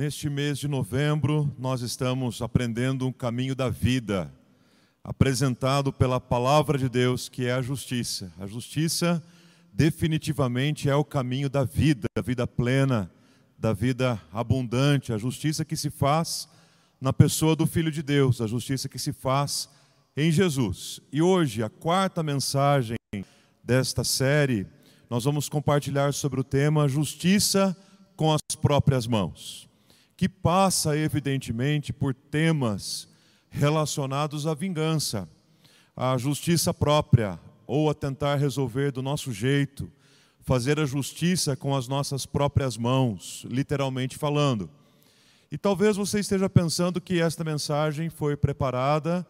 Neste mês de novembro, nós estamos aprendendo um caminho da vida, apresentado pela palavra de Deus, que é a justiça. A justiça, definitivamente, é o caminho da vida, da vida plena, da vida abundante, a justiça que se faz na pessoa do Filho de Deus, a justiça que se faz em Jesus. E hoje, a quarta mensagem desta série, nós vamos compartilhar sobre o tema Justiça com as próprias mãos que passa, evidentemente, por temas relacionados à vingança, à justiça própria, ou a tentar resolver do nosso jeito, fazer a justiça com as nossas próprias mãos, literalmente falando. E talvez você esteja pensando que esta mensagem foi preparada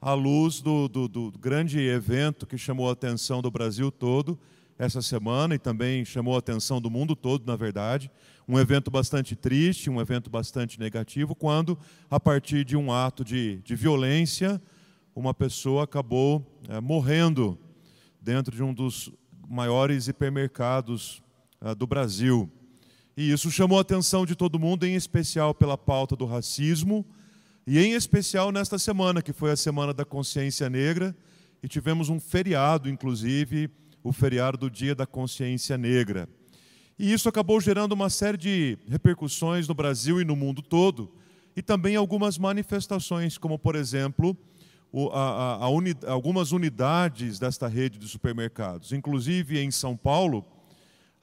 à luz do, do, do grande evento que chamou a atenção do Brasil todo essa semana e também chamou a atenção do mundo todo, na verdade, um evento bastante triste, um evento bastante negativo, quando, a partir de um ato de, de violência, uma pessoa acabou é, morrendo dentro de um dos maiores hipermercados é, do Brasil. E isso chamou a atenção de todo mundo, em especial pela pauta do racismo, e em especial nesta semana, que foi a Semana da Consciência Negra, e tivemos um feriado, inclusive, o feriado do Dia da Consciência Negra. E isso acabou gerando uma série de repercussões no Brasil e no mundo todo, e também algumas manifestações, como, por exemplo, a, a, a uni, algumas unidades desta rede de supermercados, inclusive em São Paulo,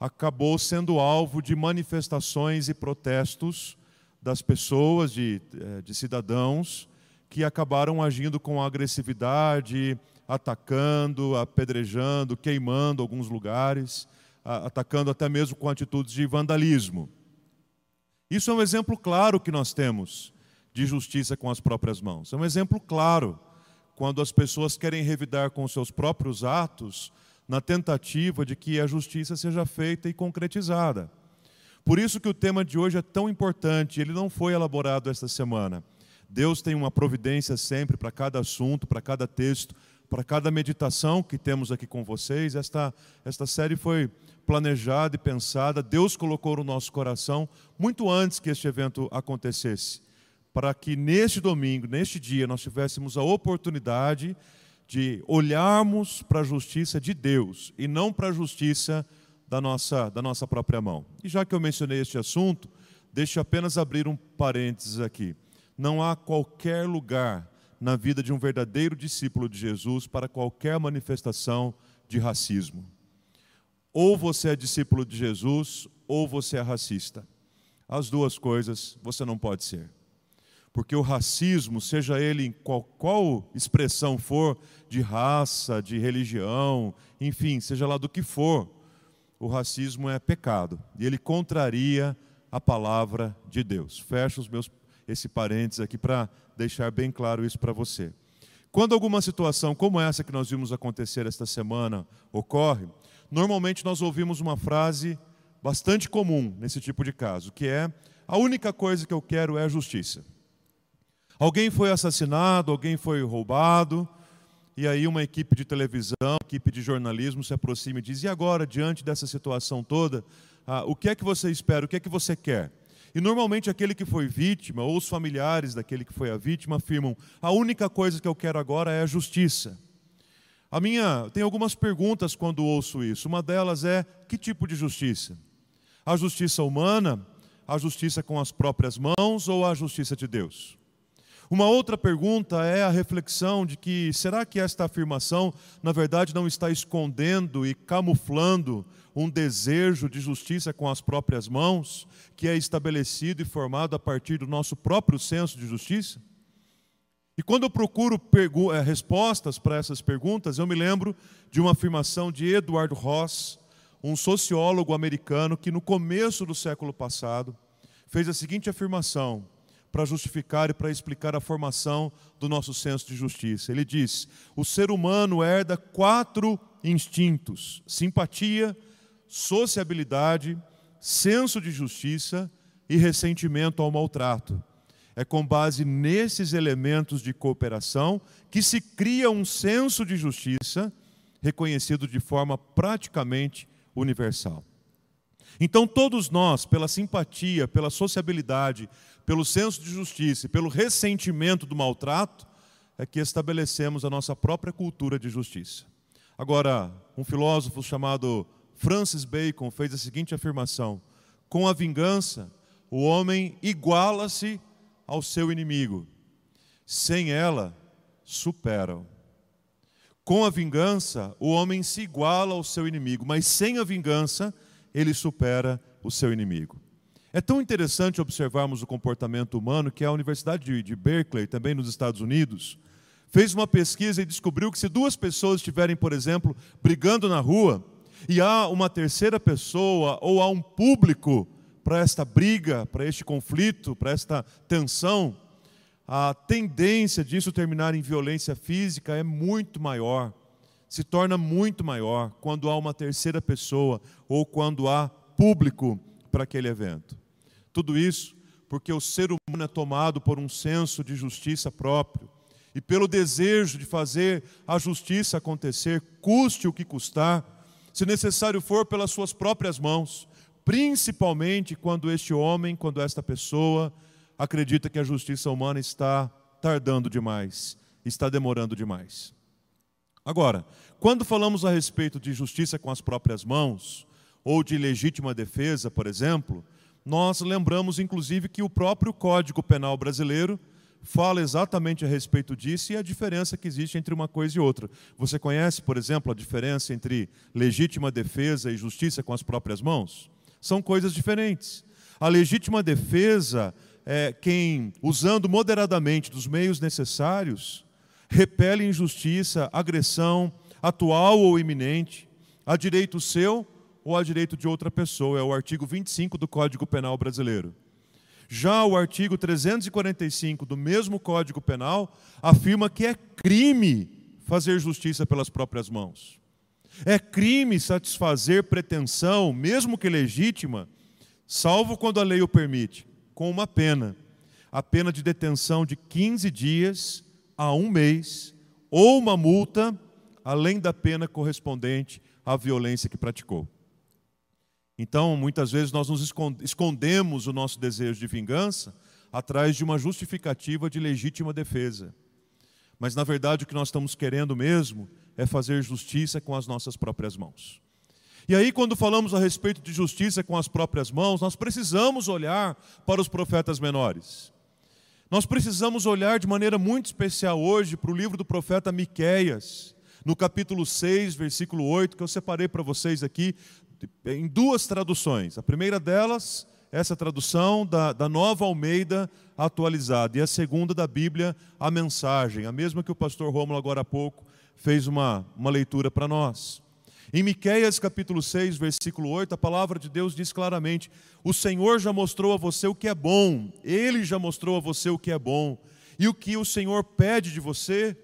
acabou sendo alvo de manifestações e protestos das pessoas, de, eh, de cidadãos, que acabaram agindo com agressividade, atacando, apedrejando, queimando alguns lugares atacando até mesmo com atitudes de vandalismo. Isso é um exemplo claro que nós temos de justiça com as próprias mãos. É um exemplo claro quando as pessoas querem revidar com seus próprios atos na tentativa de que a justiça seja feita e concretizada. Por isso que o tema de hoje é tão importante, ele não foi elaborado esta semana. Deus tem uma providência sempre para cada assunto, para cada texto, para cada meditação que temos aqui com vocês. Esta, esta série foi planejada e pensada, Deus colocou no nosso coração muito antes que este evento acontecesse, para que neste domingo, neste dia, nós tivéssemos a oportunidade de olharmos para a justiça de Deus e não para a justiça da nossa, da nossa própria mão. E já que eu mencionei este assunto, deixe apenas abrir um parênteses aqui. Não há qualquer lugar na vida de um verdadeiro discípulo de Jesus para qualquer manifestação de racismo. Ou você é discípulo de Jesus, ou você é racista. As duas coisas você não pode ser. Porque o racismo, seja ele em qual, qual expressão for, de raça, de religião, enfim, seja lá do que for, o racismo é pecado. E ele contraria a palavra de Deus. Fecho os meus, esse parênteses aqui para deixar bem claro isso para você. Quando alguma situação como essa que nós vimos acontecer esta semana ocorre, normalmente nós ouvimos uma frase bastante comum nesse tipo de caso, que é: a única coisa que eu quero é a justiça. Alguém foi assassinado, alguém foi roubado, e aí uma equipe de televisão, equipe de jornalismo se aproxima e diz: e agora, diante dessa situação toda, ah, o que é que você espera, o que é que você quer? E normalmente aquele que foi vítima, ou os familiares daquele que foi a vítima, afirmam: a única coisa que eu quero agora é a justiça. A minha tem algumas perguntas quando ouço isso. Uma delas é: que tipo de justiça? A justiça humana, a justiça com as próprias mãos ou a justiça de Deus? Uma outra pergunta é a reflexão de que será que esta afirmação, na verdade, não está escondendo e camuflando um desejo de justiça com as próprias mãos, que é estabelecido e formado a partir do nosso próprio senso de justiça? E quando eu procuro eh, respostas para essas perguntas, eu me lembro de uma afirmação de Edward Ross, um sociólogo americano que no começo do século passado fez a seguinte afirmação para justificar e para explicar a formação do nosso senso de justiça. Ele diz: o ser humano herda quatro instintos: simpatia, sociabilidade, senso de justiça e ressentimento ao maltrato. É com base nesses elementos de cooperação que se cria um senso de justiça reconhecido de forma praticamente universal. Então, todos nós, pela simpatia, pela sociabilidade, pelo senso de justiça e pelo ressentimento do maltrato, é que estabelecemos a nossa própria cultura de justiça. Agora, um filósofo chamado Francis Bacon fez a seguinte afirmação: com a vingança, o homem iguala-se ao seu inimigo, sem ela, supera-o. Com a vingança, o homem se iguala ao seu inimigo, mas sem a vingança, ele supera o seu inimigo. É tão interessante observarmos o comportamento humano que a Universidade de Berkeley, também nos Estados Unidos, fez uma pesquisa e descobriu que se duas pessoas estiverem, por exemplo, brigando na rua, e há uma terceira pessoa ou há um público para esta briga, para este conflito, para esta tensão, a tendência disso terminar em violência física é muito maior, se torna muito maior quando há uma terceira pessoa ou quando há público para aquele evento. Tudo isso porque o ser humano é tomado por um senso de justiça próprio e pelo desejo de fazer a justiça acontecer, custe o que custar, se necessário for pelas suas próprias mãos, principalmente quando este homem, quando esta pessoa acredita que a justiça humana está tardando demais, está demorando demais. Agora, quando falamos a respeito de justiça com as próprias mãos, ou de legítima defesa, por exemplo, nós lembramos inclusive que o próprio Código Penal brasileiro fala exatamente a respeito disso e a diferença que existe entre uma coisa e outra. Você conhece, por exemplo, a diferença entre legítima defesa e justiça com as próprias mãos? São coisas diferentes. A legítima defesa é, quem, usando moderadamente dos meios necessários, repele injustiça, agressão, atual ou iminente, a direito seu ou a direito de outra pessoa. É o artigo 25 do Código Penal brasileiro. Já o artigo 345 do mesmo Código Penal afirma que é crime fazer justiça pelas próprias mãos. É crime satisfazer pretensão, mesmo que legítima, salvo quando a lei o permite com uma pena, a pena de detenção de 15 dias a um mês, ou uma multa, além da pena correspondente à violência que praticou. Então, muitas vezes nós nos escondemos o nosso desejo de vingança atrás de uma justificativa de legítima defesa. Mas, na verdade, o que nós estamos querendo mesmo é fazer justiça com as nossas próprias mãos. E aí, quando falamos a respeito de justiça com as próprias mãos, nós precisamos olhar para os profetas menores. Nós precisamos olhar de maneira muito especial hoje para o livro do profeta Miqueias, no capítulo 6, versículo 8, que eu separei para vocês aqui em duas traduções. A primeira delas, essa tradução da, da nova Almeida atualizada, e a segunda da Bíblia, a mensagem, a mesma que o pastor Rômulo agora há pouco fez uma, uma leitura para nós. Em Miqueias capítulo 6, versículo 8, a palavra de Deus diz claramente: "O Senhor já mostrou a você o que é bom, ele já mostrou a você o que é bom, e o que o Senhor pede de você?"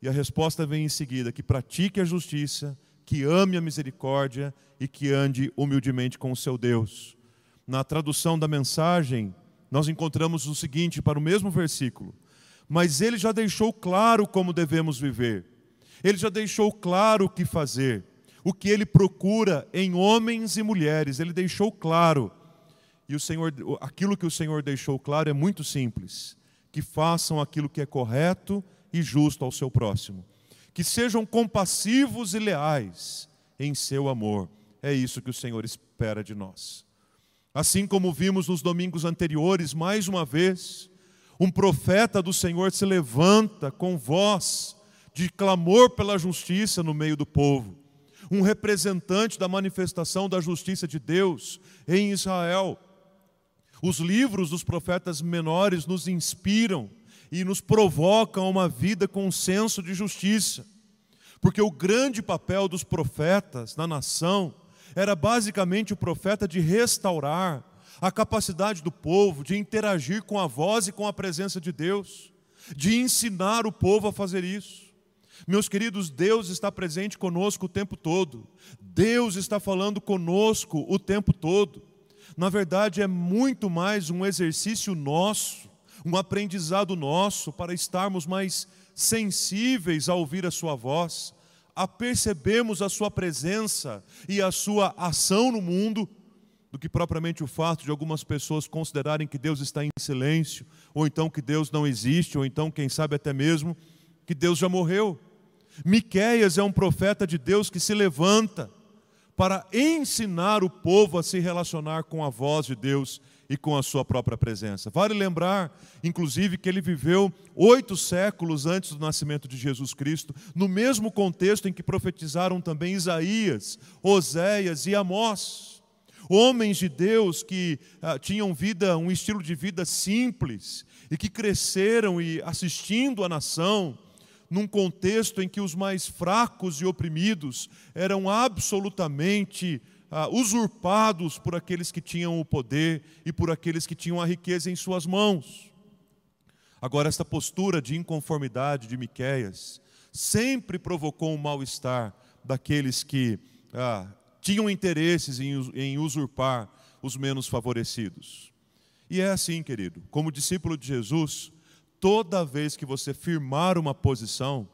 E a resposta vem em seguida: que pratique a justiça, que ame a misericórdia e que ande humildemente com o seu Deus. Na tradução da mensagem, nós encontramos o seguinte para o mesmo versículo: Mas ele já deixou claro como devemos viver. Ele já deixou claro o que fazer, o que ele procura em homens e mulheres, ele deixou claro. E o Senhor, aquilo que o Senhor deixou claro é muito simples: que façam aquilo que é correto e justo ao seu próximo, que sejam compassivos e leais em seu amor. É isso que o Senhor espera de nós. Assim como vimos nos domingos anteriores, mais uma vez, um profeta do Senhor se levanta com voz de clamor pela justiça no meio do povo, um representante da manifestação da justiça de Deus em Israel. Os livros dos profetas menores nos inspiram e nos provocam uma vida com senso de justiça, porque o grande papel dos profetas na nação era basicamente o profeta de restaurar a capacidade do povo de interagir com a voz e com a presença de Deus, de ensinar o povo a fazer isso. Meus queridos, Deus está presente conosco o tempo todo. Deus está falando conosco o tempo todo. Na verdade, é muito mais um exercício nosso, um aprendizado nosso para estarmos mais sensíveis a ouvir a Sua voz, a percebermos a Sua presença e a Sua ação no mundo, do que propriamente o fato de algumas pessoas considerarem que Deus está em silêncio, ou então que Deus não existe, ou então, quem sabe até mesmo, que Deus já morreu. Miqueias é um profeta de Deus que se levanta para ensinar o povo a se relacionar com a voz de Deus e com a sua própria presença. Vale lembrar, inclusive, que ele viveu oito séculos antes do nascimento de Jesus Cristo, no mesmo contexto em que profetizaram também Isaías, Oséias e Amós. Homens de Deus que ah, tinham vida, um estilo de vida simples e que cresceram e assistindo a nação, num contexto em que os mais fracos e oprimidos eram absolutamente ah, usurpados por aqueles que tinham o poder e por aqueles que tinham a riqueza em suas mãos. Agora, esta postura de inconformidade de Miquéias sempre provocou um mal-estar daqueles que ah, tinham interesses em, em usurpar os menos favorecidos. E é assim, querido, como discípulo de Jesus, toda vez que você firmar uma posição,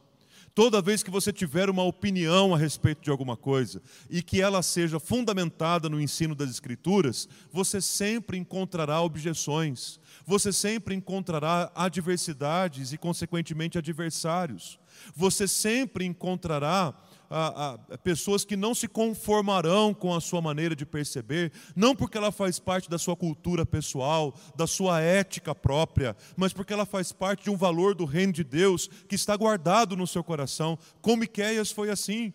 toda vez que você tiver uma opinião a respeito de alguma coisa e que ela seja fundamentada no ensino das Escrituras, você sempre encontrará objeções, você sempre encontrará adversidades e, consequentemente, adversários, você sempre encontrará a, a, pessoas que não se conformarão com a sua maneira de perceber, não porque ela faz parte da sua cultura pessoal, da sua ética própria, mas porque ela faz parte de um valor do reino de Deus que está guardado no seu coração. Com Miqueias foi assim.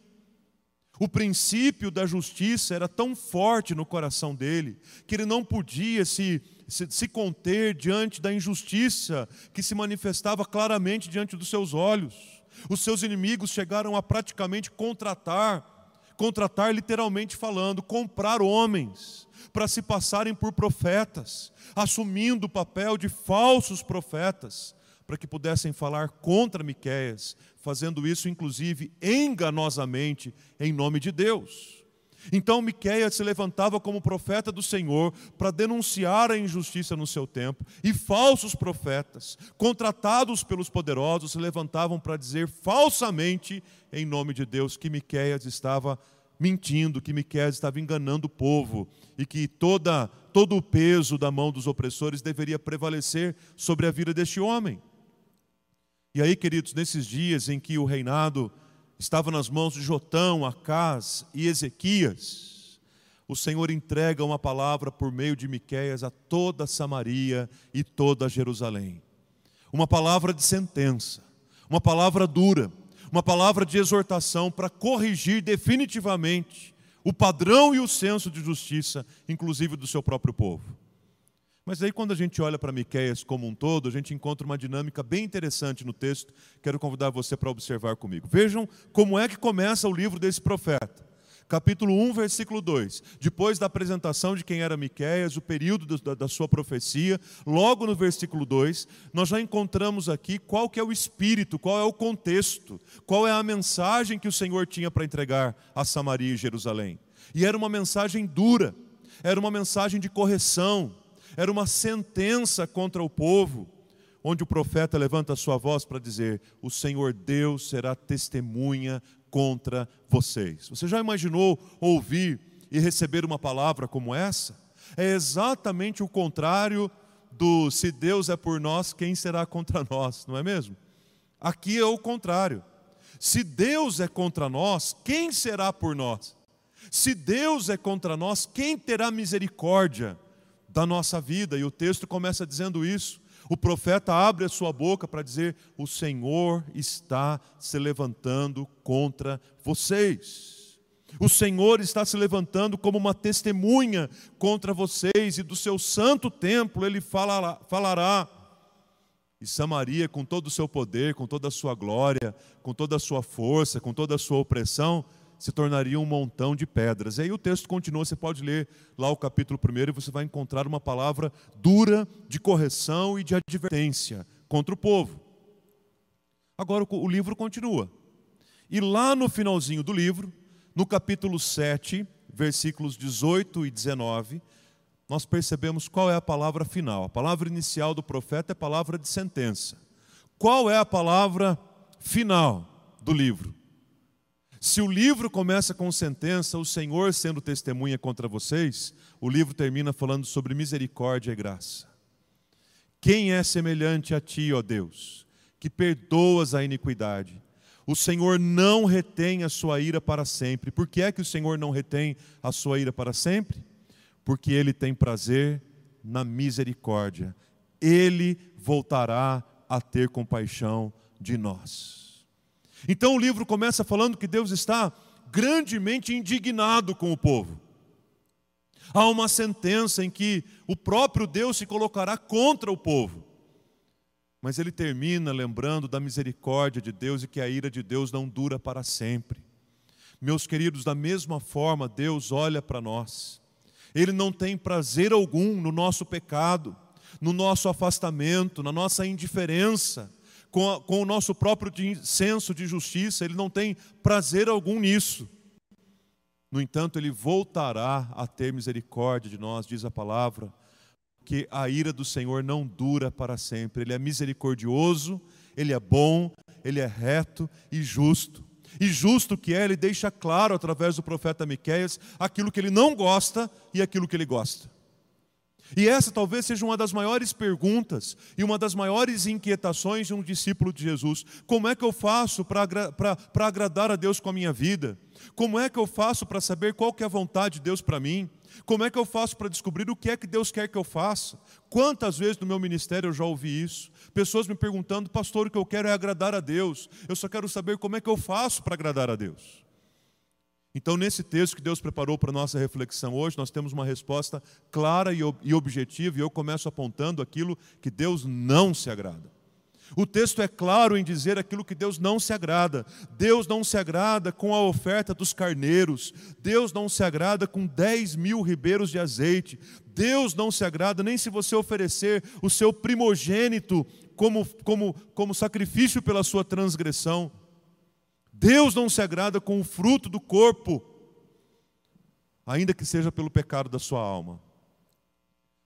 O princípio da justiça era tão forte no coração dele que ele não podia se, se, se, conter diante da injustiça que se manifestava claramente diante dos seus olhos. Os seus inimigos chegaram a praticamente contratar, contratar literalmente falando, comprar homens para se passarem por profetas, assumindo o papel de falsos profetas, para que pudessem falar contra Miqueias, fazendo isso inclusive enganosamente em nome de Deus. Então Miqueias se levantava como profeta do Senhor para denunciar a injustiça no seu tempo, e falsos profetas, contratados pelos poderosos, se levantavam para dizer falsamente em nome de Deus que Miqueias estava mentindo, que Miqueias estava enganando o povo e que toda todo o peso da mão dos opressores deveria prevalecer sobre a vida deste homem. E aí, queridos, nesses dias em que o reinado estava nas mãos de Jotão, Acás e Ezequias, o Senhor entrega uma palavra por meio de Miqueias a toda Samaria e toda Jerusalém. Uma palavra de sentença, uma palavra dura, uma palavra de exortação para corrigir definitivamente o padrão e o senso de justiça, inclusive do seu próprio povo. Mas aí quando a gente olha para Miqueias como um todo, a gente encontra uma dinâmica bem interessante no texto. Quero convidar você para observar comigo. Vejam como é que começa o livro desse profeta. Capítulo 1, versículo 2. Depois da apresentação de quem era Miqueias, o período da, da sua profecia, logo no versículo 2, nós já encontramos aqui qual que é o espírito, qual é o contexto, qual é a mensagem que o Senhor tinha para entregar a Samaria e Jerusalém. E era uma mensagem dura, era uma mensagem de correção, era uma sentença contra o povo, onde o profeta levanta a sua voz para dizer: O Senhor Deus será testemunha contra vocês. Você já imaginou ouvir e receber uma palavra como essa? É exatamente o contrário do se Deus é por nós, quem será contra nós, não é mesmo? Aqui é o contrário. Se Deus é contra nós, quem será por nós? Se Deus é contra nós, quem terá misericórdia? Da nossa vida. E o texto começa dizendo isso. O profeta abre a sua boca para dizer: O Senhor está se levantando contra vocês. O Senhor está se levantando como uma testemunha contra vocês, e do seu santo templo ele falará. falará. E Samaria, com todo o seu poder, com toda a sua glória, com toda a sua força, com toda a sua opressão, se tornaria um montão de pedras. E aí o texto continua, você pode ler lá o capítulo 1 e você vai encontrar uma palavra dura de correção e de advertência contra o povo. Agora o livro continua. E lá no finalzinho do livro, no capítulo 7, versículos 18 e 19, nós percebemos qual é a palavra final. A palavra inicial do profeta é palavra de sentença. Qual é a palavra final do livro? Se o livro começa com sentença, o Senhor sendo testemunha contra vocês, o livro termina falando sobre misericórdia e graça. Quem é semelhante a ti, ó Deus, que perdoas a iniquidade? O Senhor não retém a sua ira para sempre. Por que é que o Senhor não retém a sua ira para sempre? Porque ele tem prazer na misericórdia. Ele voltará a ter compaixão de nós. Então o livro começa falando que Deus está grandemente indignado com o povo. Há uma sentença em que o próprio Deus se colocará contra o povo. Mas ele termina lembrando da misericórdia de Deus e que a ira de Deus não dura para sempre. Meus queridos, da mesma forma, Deus olha para nós. Ele não tem prazer algum no nosso pecado, no nosso afastamento, na nossa indiferença, com, a, com o nosso próprio senso de justiça, ele não tem prazer algum nisso. No entanto, ele voltará a ter misericórdia de nós, diz a palavra, que a ira do Senhor não dura para sempre. Ele é misericordioso, ele é bom, ele é reto e justo. E justo que é, ele deixa claro através do profeta Miqueias aquilo que ele não gosta e aquilo que ele gosta. E essa talvez seja uma das maiores perguntas e uma das maiores inquietações de um discípulo de Jesus. Como é que eu faço para agradar a Deus com a minha vida? Como é que eu faço para saber qual que é a vontade de Deus para mim? Como é que eu faço para descobrir o que é que Deus quer que eu faça? Quantas vezes no meu ministério eu já ouvi isso? Pessoas me perguntando, pastor, o que eu quero é agradar a Deus. Eu só quero saber como é que eu faço para agradar a Deus. Então, nesse texto que Deus preparou para a nossa reflexão hoje, nós temos uma resposta clara e objetiva, e eu começo apontando aquilo que Deus não se agrada. O texto é claro em dizer aquilo que Deus não se agrada. Deus não se agrada com a oferta dos carneiros. Deus não se agrada com 10 mil ribeiros de azeite. Deus não se agrada nem se você oferecer o seu primogênito como, como, como sacrifício pela sua transgressão. Deus não se agrada com o fruto do corpo, ainda que seja pelo pecado da sua alma.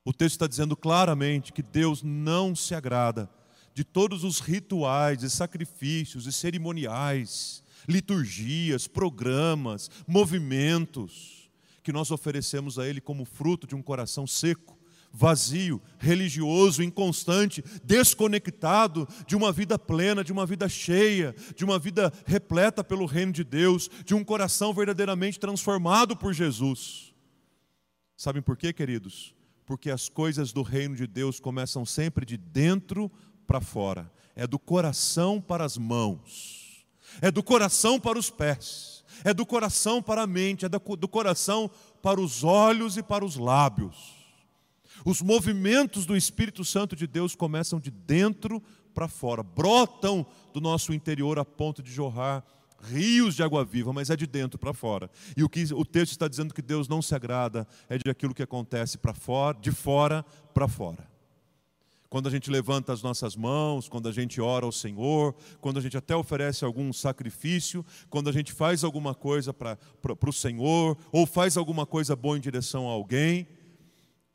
O texto está dizendo claramente que Deus não se agrada de todos os rituais e sacrifícios e cerimoniais, liturgias, programas, movimentos que nós oferecemos a Ele como fruto de um coração seco, vazio, religioso, inconstante, desconectado de uma vida plena, de uma vida cheia, de uma vida repleta pelo reino de Deus, de um coração verdadeiramente transformado por Jesus. Sabem por quê, queridos? Porque as coisas do reino de Deus começam sempre de dentro para fora, é do coração para as mãos, é do coração para os pés, é do coração para a mente, é do coração para os olhos e para os lábios. Os movimentos do Espírito Santo de Deus começam de dentro para fora, brotam do nosso interior a ponto de jorrar rios de água viva, mas é de dentro para fora. E o que o texto está dizendo que Deus não se agrada é de aquilo que acontece para fora, de fora para fora quando a gente levanta as nossas mãos, quando a gente ora ao Senhor, quando a gente até oferece algum sacrifício, quando a gente faz alguma coisa para o Senhor, ou faz alguma coisa boa em direção a alguém,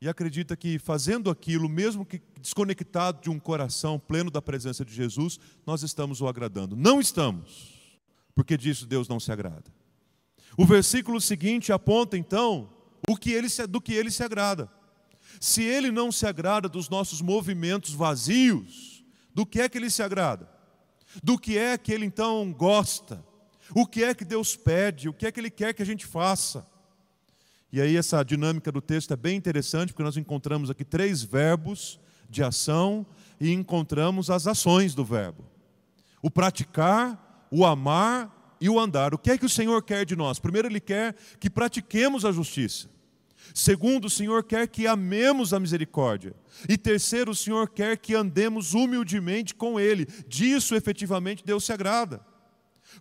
e acredita que fazendo aquilo, mesmo que desconectado de um coração pleno da presença de Jesus, nós estamos o agradando. Não estamos, porque disso Deus não se agrada. O versículo seguinte aponta então o que ele se, do que ele se agrada. Se ele não se agrada dos nossos movimentos vazios, do que é que ele se agrada? Do que é que ele então gosta? O que é que Deus pede? O que é que ele quer que a gente faça? E aí essa dinâmica do texto é bem interessante, porque nós encontramos aqui três verbos de ação e encontramos as ações do verbo. O praticar, o amar e o andar. O que é que o Senhor quer de nós? Primeiro ele quer que pratiquemos a justiça. Segundo, o Senhor quer que amemos a misericórdia. E terceiro, o Senhor quer que andemos humildemente com Ele. Disso efetivamente Deus se agrada.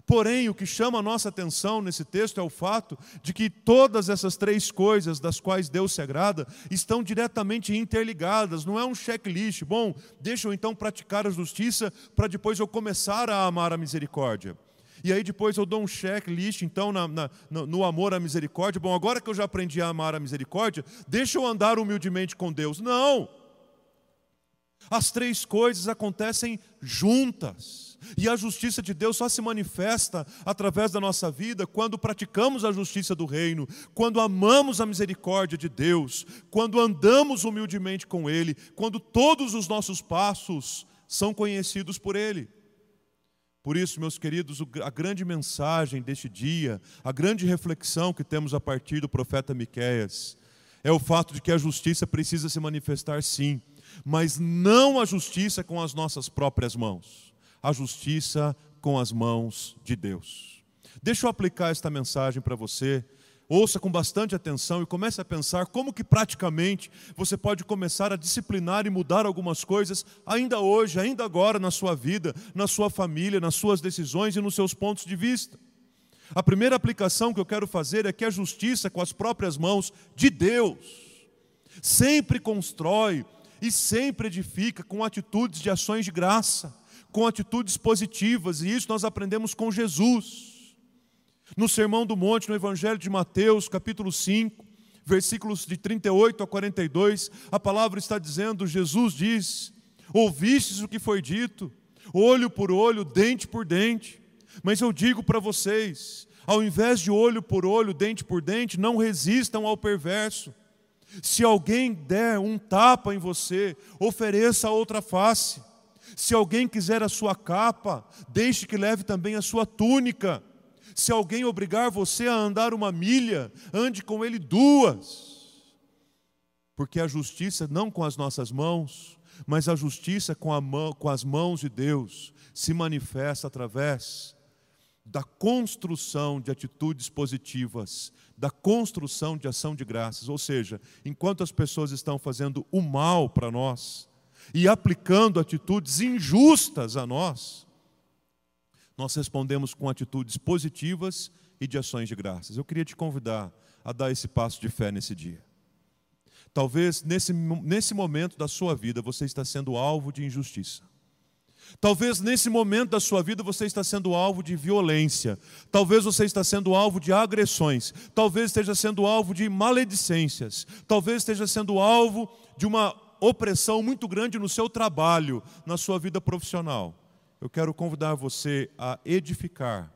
Porém, o que chama a nossa atenção nesse texto é o fato de que todas essas três coisas das quais Deus se agrada estão diretamente interligadas, não é um checklist. Bom, deixa eu então praticar a justiça para depois eu começar a amar a misericórdia. E aí depois eu dou um checklist, então, na, na, no amor à misericórdia. Bom, agora que eu já aprendi a amar a misericórdia, deixa eu andar humildemente com Deus. Não! As três coisas acontecem juntas. E a justiça de Deus só se manifesta através da nossa vida quando praticamos a justiça do reino, quando amamos a misericórdia de Deus, quando andamos humildemente com Ele, quando todos os nossos passos são conhecidos por Ele. Por isso, meus queridos, a grande mensagem deste dia, a grande reflexão que temos a partir do profeta Miqueias, é o fato de que a justiça precisa se manifestar sim, mas não a justiça com as nossas próprias mãos, a justiça com as mãos de Deus. Deixa eu aplicar esta mensagem para você Ouça com bastante atenção e comece a pensar como que praticamente você pode começar a disciplinar e mudar algumas coisas ainda hoje, ainda agora na sua vida, na sua família, nas suas decisões e nos seus pontos de vista. A primeira aplicação que eu quero fazer é que a justiça com as próprias mãos de Deus sempre constrói e sempre edifica com atitudes de ações de graça, com atitudes positivas, e isso nós aprendemos com Jesus. No Sermão do Monte, no Evangelho de Mateus, capítulo 5, versículos de 38 a 42, a palavra está dizendo: Jesus diz: Ouvistes o que foi dito, olho por olho, dente por dente. Mas eu digo para vocês: ao invés de olho por olho, dente por dente, não resistam ao perverso. Se alguém der um tapa em você, ofereça a outra face. Se alguém quiser a sua capa, deixe que leve também a sua túnica. Se alguém obrigar você a andar uma milha, ande com ele duas. Porque a justiça não com as nossas mãos, mas a justiça com, a mão, com as mãos de Deus se manifesta através da construção de atitudes positivas, da construção de ação de graças. Ou seja, enquanto as pessoas estão fazendo o mal para nós e aplicando atitudes injustas a nós, nós respondemos com atitudes positivas e de ações de graças. Eu queria te convidar a dar esse passo de fé nesse dia. Talvez nesse, nesse momento da sua vida você está sendo alvo de injustiça. Talvez nesse momento da sua vida você está sendo alvo de violência. Talvez você está sendo alvo de agressões. Talvez esteja sendo alvo de maledicências. Talvez esteja sendo alvo de uma opressão muito grande no seu trabalho, na sua vida profissional eu quero convidar você a edificar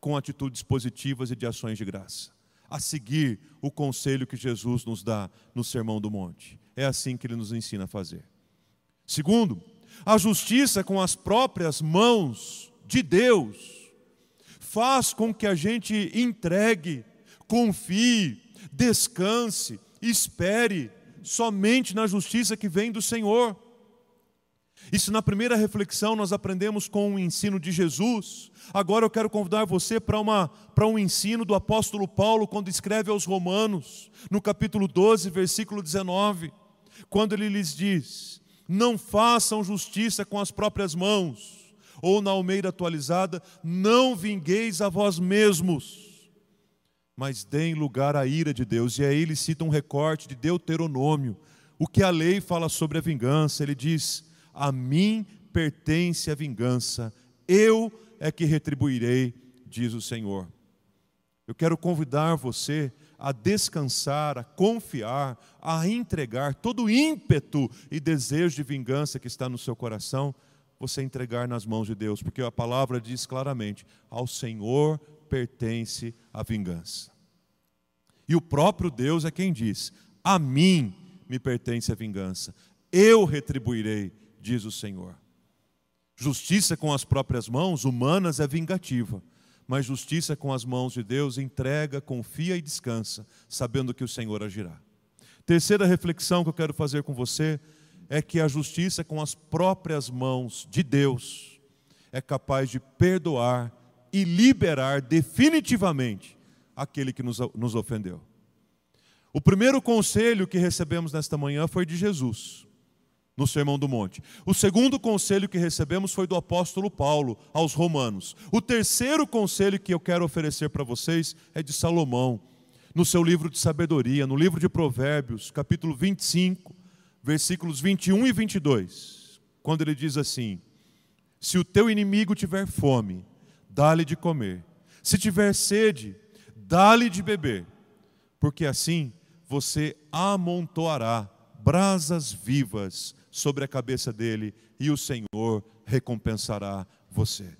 com atitudes positivas e de ações de graça, a seguir o conselho que Jesus nos dá no Sermão do Monte. É assim que ele nos ensina a fazer. Segundo, a justiça com as próprias mãos de Deus faz com que a gente entregue, confie, descanse, espere somente na justiça que vem do Senhor. Isso na primeira reflexão nós aprendemos com o ensino de Jesus. Agora eu quero convidar você para, uma, para um ensino do apóstolo Paulo, quando escreve aos Romanos, no capítulo 12, versículo 19, quando ele lhes diz: Não façam justiça com as próprias mãos, ou na Almeida atualizada, não vingueis a vós mesmos, mas deem lugar à ira de Deus. E aí ele cita um recorte de Deuteronômio, o que a lei fala sobre a vingança. Ele diz a mim pertence a vingança, eu é que retribuirei, diz o Senhor. Eu quero convidar você a descansar, a confiar, a entregar todo o ímpeto e desejo de vingança que está no seu coração, você entregar nas mãos de Deus, porque a palavra diz claramente: ao Senhor pertence a vingança. E o próprio Deus é quem diz: a mim me pertence a vingança, eu retribuirei, diz o Senhor. Justiça com as próprias mãos humanas é vingativa, mas justiça com as mãos de Deus entrega, confia e descansa, sabendo que o Senhor agirá. Terceira reflexão que eu quero fazer com você é que a justiça com as próprias mãos de Deus é capaz de perdoar e liberar definitivamente aquele que nos, nos ofendeu. O primeiro conselho que recebemos nesta manhã foi de Jesus no Sermão do Monte. O segundo conselho que recebemos foi do apóstolo Paulo aos Romanos. O terceiro conselho que eu quero oferecer para vocês é de Salomão, no seu livro de sabedoria, no livro de Provérbios, capítulo 25, versículos 21 e 22, quando ele diz assim: Se o teu inimigo tiver fome, dá-lhe de comer. Se tiver sede, dá-lhe de beber, porque assim você amontoará brasas vivas sobre a cabeça dele e o Senhor recompensará você.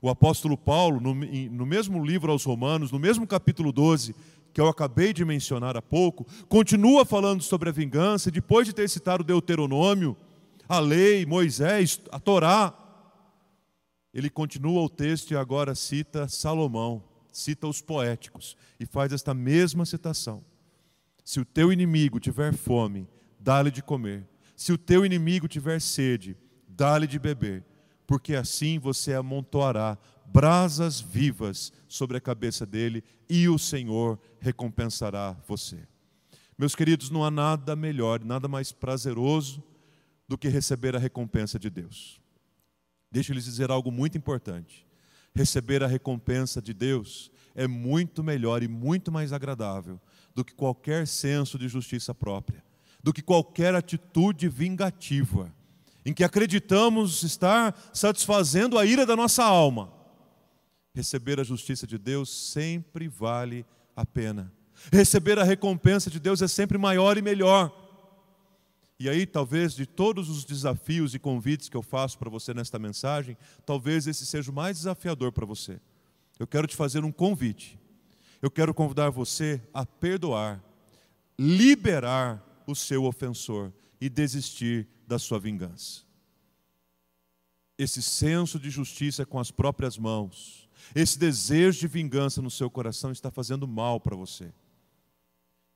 O apóstolo Paulo, no, no mesmo livro aos Romanos, no mesmo capítulo 12, que eu acabei de mencionar há pouco, continua falando sobre a vingança, depois de ter citado o Deuteronômio, a lei, Moisés, a Torá. Ele continua o texto e agora cita Salomão, cita os poéticos e faz esta mesma citação. Se o teu inimigo tiver fome, dá-lhe de comer. Se o teu inimigo tiver sede, dá-lhe de beber, porque assim você amontoará brasas vivas sobre a cabeça dele e o Senhor recompensará você. Meus queridos, não há nada melhor, nada mais prazeroso do que receber a recompensa de Deus. Deixa eu lhes dizer algo muito importante. Receber a recompensa de Deus é muito melhor e muito mais agradável do que qualquer senso de justiça própria, do que qualquer atitude vingativa, em que acreditamos estar satisfazendo a ira da nossa alma Receber a justiça de Deus sempre vale a pena. Receber a recompensa de Deus é sempre maior e melhor. E aí, talvez, de todos os desafios e convites que eu faço para você nesta mensagem, talvez esse seja o mais desafiador para você. Eu quero te fazer um convite. Eu quero convidar você a perdoar, liberar o seu ofensor e desistir da sua vingança. Esse senso de justiça com as próprias mãos esse desejo de vingança no seu coração está fazendo mal para você,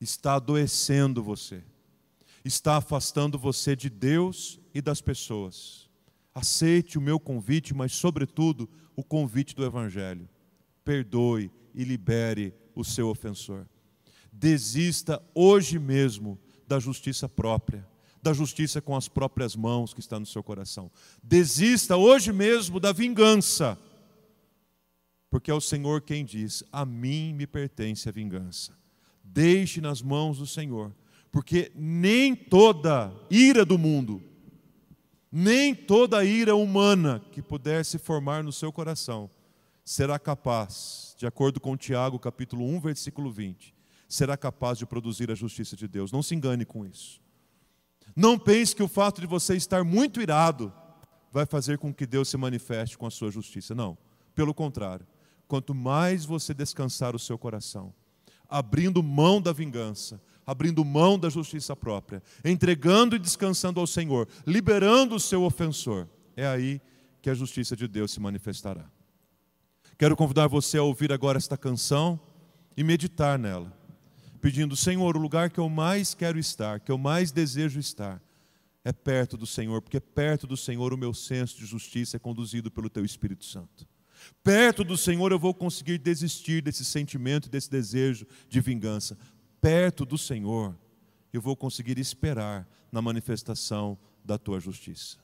está adoecendo você, está afastando você de Deus e das pessoas. Aceite o meu convite, mas, sobretudo, o convite do Evangelho. Perdoe e libere o seu ofensor. Desista hoje mesmo da justiça própria, da justiça com as próprias mãos que está no seu coração. Desista hoje mesmo da vingança porque é o Senhor quem diz: A mim me pertence a vingança. Deixe nas mãos do Senhor, porque nem toda ira do mundo, nem toda ira humana que puder se formar no seu coração, será capaz, de acordo com Tiago, capítulo 1, versículo 20, será capaz de produzir a justiça de Deus. Não se engane com isso. Não pense que o fato de você estar muito irado vai fazer com que Deus se manifeste com a sua justiça. Não, pelo contrário quanto mais você descansar o seu coração, abrindo mão da vingança, abrindo mão da justiça própria, entregando e descansando ao Senhor, liberando o seu ofensor, é aí que a justiça de Deus se manifestará. Quero convidar você a ouvir agora esta canção e meditar nela, pedindo: Senhor, o lugar que eu mais quero estar, que eu mais desejo estar, é perto do Senhor, porque perto do Senhor o meu senso de justiça é conduzido pelo Teu Espírito Santo. Perto do Senhor eu vou conseguir desistir desse sentimento, desse desejo de vingança. Perto do Senhor eu vou conseguir esperar na manifestação da tua justiça.